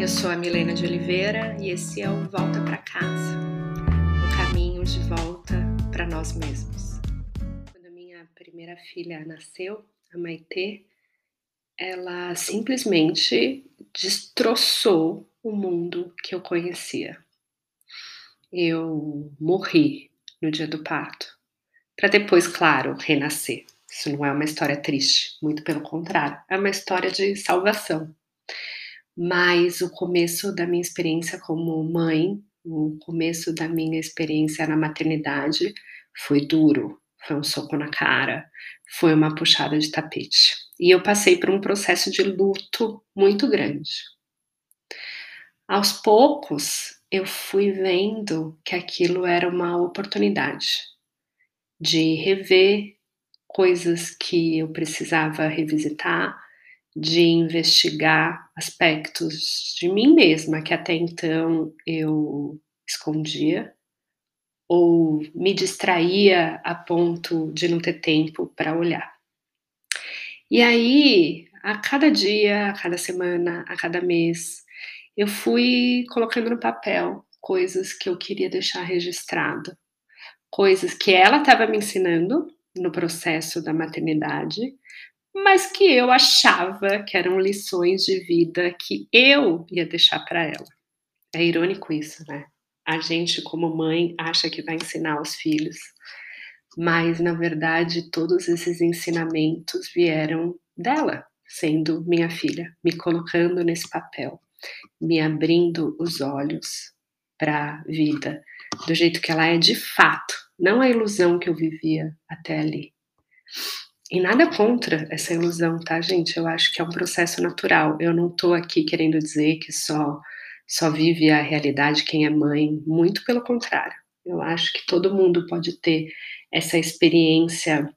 Eu sou a Milena de Oliveira e esse é o Volta para Casa, o caminho de volta para nós mesmos. Quando minha primeira filha nasceu, a Maitê, ela simplesmente destroçou o mundo que eu conhecia. Eu morri no dia do parto, para depois, claro, renascer. Isso não é uma história triste, muito pelo contrário, é uma história de salvação mas o começo da minha experiência como mãe, o começo da minha experiência na maternidade foi duro, foi um soco na cara, foi uma puxada de tapete. E eu passei por um processo de luto muito grande. Aos poucos, eu fui vendo que aquilo era uma oportunidade de rever coisas que eu precisava revisitar, de investigar aspectos de mim mesma que até então eu escondia ou me distraía a ponto de não ter tempo para olhar. E aí, a cada dia, a cada semana, a cada mês, eu fui colocando no papel coisas que eu queria deixar registrado, coisas que ela estava me ensinando no processo da maternidade, mas que eu achava que eram lições de vida que eu ia deixar para ela. É irônico isso, né? A gente, como mãe, acha que vai ensinar os filhos, mas na verdade todos esses ensinamentos vieram dela, sendo minha filha, me colocando nesse papel, me abrindo os olhos para a vida do jeito que ela é de fato, não a ilusão que eu vivia até ali. E nada contra essa ilusão, tá, gente? Eu acho que é um processo natural. Eu não tô aqui querendo dizer que só só vive a realidade quem é mãe, muito pelo contrário. Eu acho que todo mundo pode ter essa experiência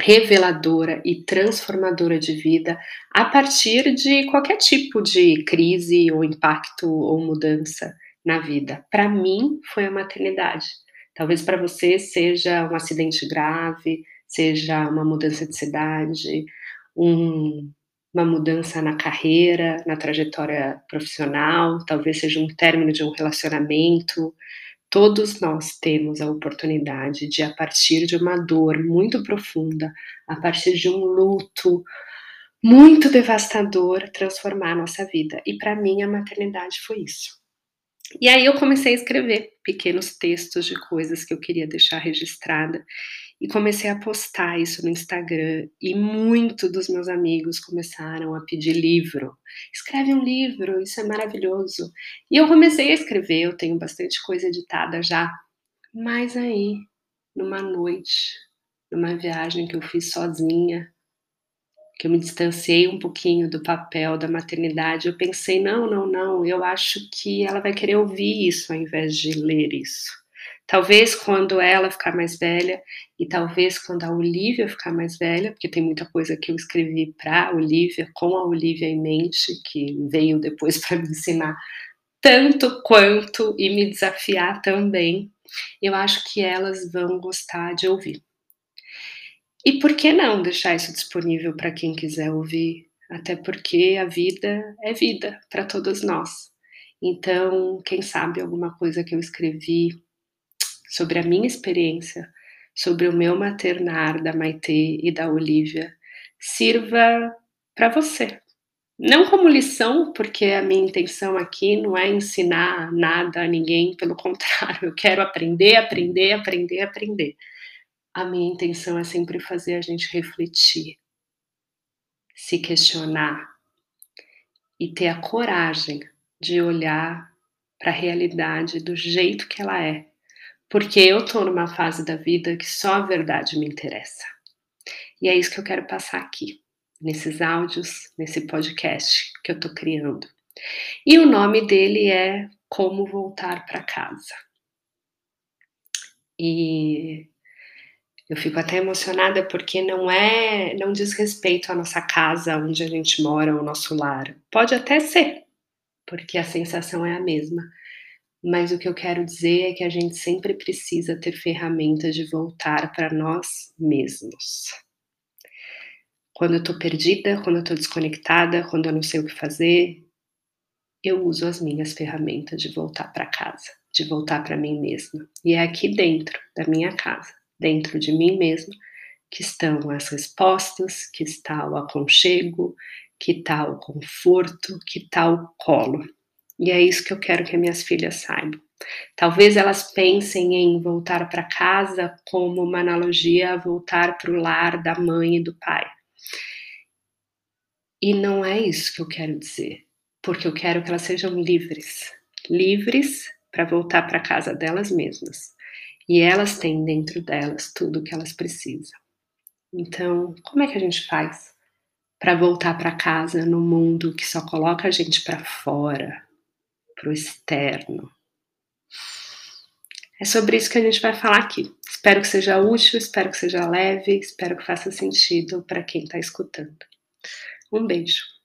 reveladora e transformadora de vida a partir de qualquer tipo de crise ou impacto ou mudança na vida. Para mim foi a maternidade. Talvez para você seja um acidente grave, seja uma mudança de cidade, um, uma mudança na carreira, na trajetória profissional, talvez seja um término de um relacionamento. Todos nós temos a oportunidade de, a partir de uma dor muito profunda, a partir de um luto muito devastador, transformar a nossa vida. E para mim, a maternidade foi isso. E aí eu comecei a escrever pequenos textos de coisas que eu queria deixar registrada e comecei a postar isso no Instagram e muito dos meus amigos começaram a pedir livro. Escreve um livro, isso é maravilhoso. E eu comecei a escrever, eu tenho bastante coisa editada já. Mas aí, numa noite, numa viagem que eu fiz sozinha, que eu me distanciei um pouquinho do papel da maternidade, eu pensei: não, não, não, eu acho que ela vai querer ouvir isso ao invés de ler isso. Talvez quando ela ficar mais velha e talvez quando a Olivia ficar mais velha, porque tem muita coisa que eu escrevi para a Olivia, com a Olivia em mente, que veio depois para me ensinar tanto quanto e me desafiar também. Eu acho que elas vão gostar de ouvir. E por que não deixar isso disponível para quem quiser ouvir? Até porque a vida é vida para todos nós. Então, quem sabe alguma coisa que eu escrevi sobre a minha experiência, sobre o meu maternar da Maitê e da Olivia, sirva para você. Não como lição, porque a minha intenção aqui não é ensinar nada a ninguém, pelo contrário, eu quero aprender, aprender, aprender, aprender. A minha intenção é sempre fazer a gente refletir, se questionar e ter a coragem de olhar para a realidade do jeito que ela é, porque eu tô numa fase da vida que só a verdade me interessa. E é isso que eu quero passar aqui, nesses áudios, nesse podcast que eu tô criando. E o nome dele é Como Voltar para Casa. E eu fico até emocionada porque não é, não diz respeito à nossa casa, onde a gente mora, o nosso lar. Pode até ser, porque a sensação é a mesma mas o que eu quero dizer é que a gente sempre precisa ter ferramentas de voltar para nós mesmos. Quando eu tô perdida, quando eu tô desconectada, quando eu não sei o que fazer, eu uso as minhas ferramentas de voltar para casa, de voltar para mim mesma. E é aqui dentro da minha casa, dentro de mim mesma, que estão as respostas, que está o aconchego, que está o conforto, que está o colo. E é isso que eu quero que minhas filhas saibam. Talvez elas pensem em voltar para casa como uma analogia a voltar para o lar da mãe e do pai. E não é isso que eu quero dizer, porque eu quero que elas sejam livres livres para voltar para casa delas mesmas. E elas têm dentro delas tudo o que elas precisam. Então, como é que a gente faz para voltar para casa no mundo que só coloca a gente para fora, para o externo? É sobre isso que a gente vai falar aqui. Espero que seja útil, espero que seja leve, espero que faça sentido para quem está escutando. Um beijo.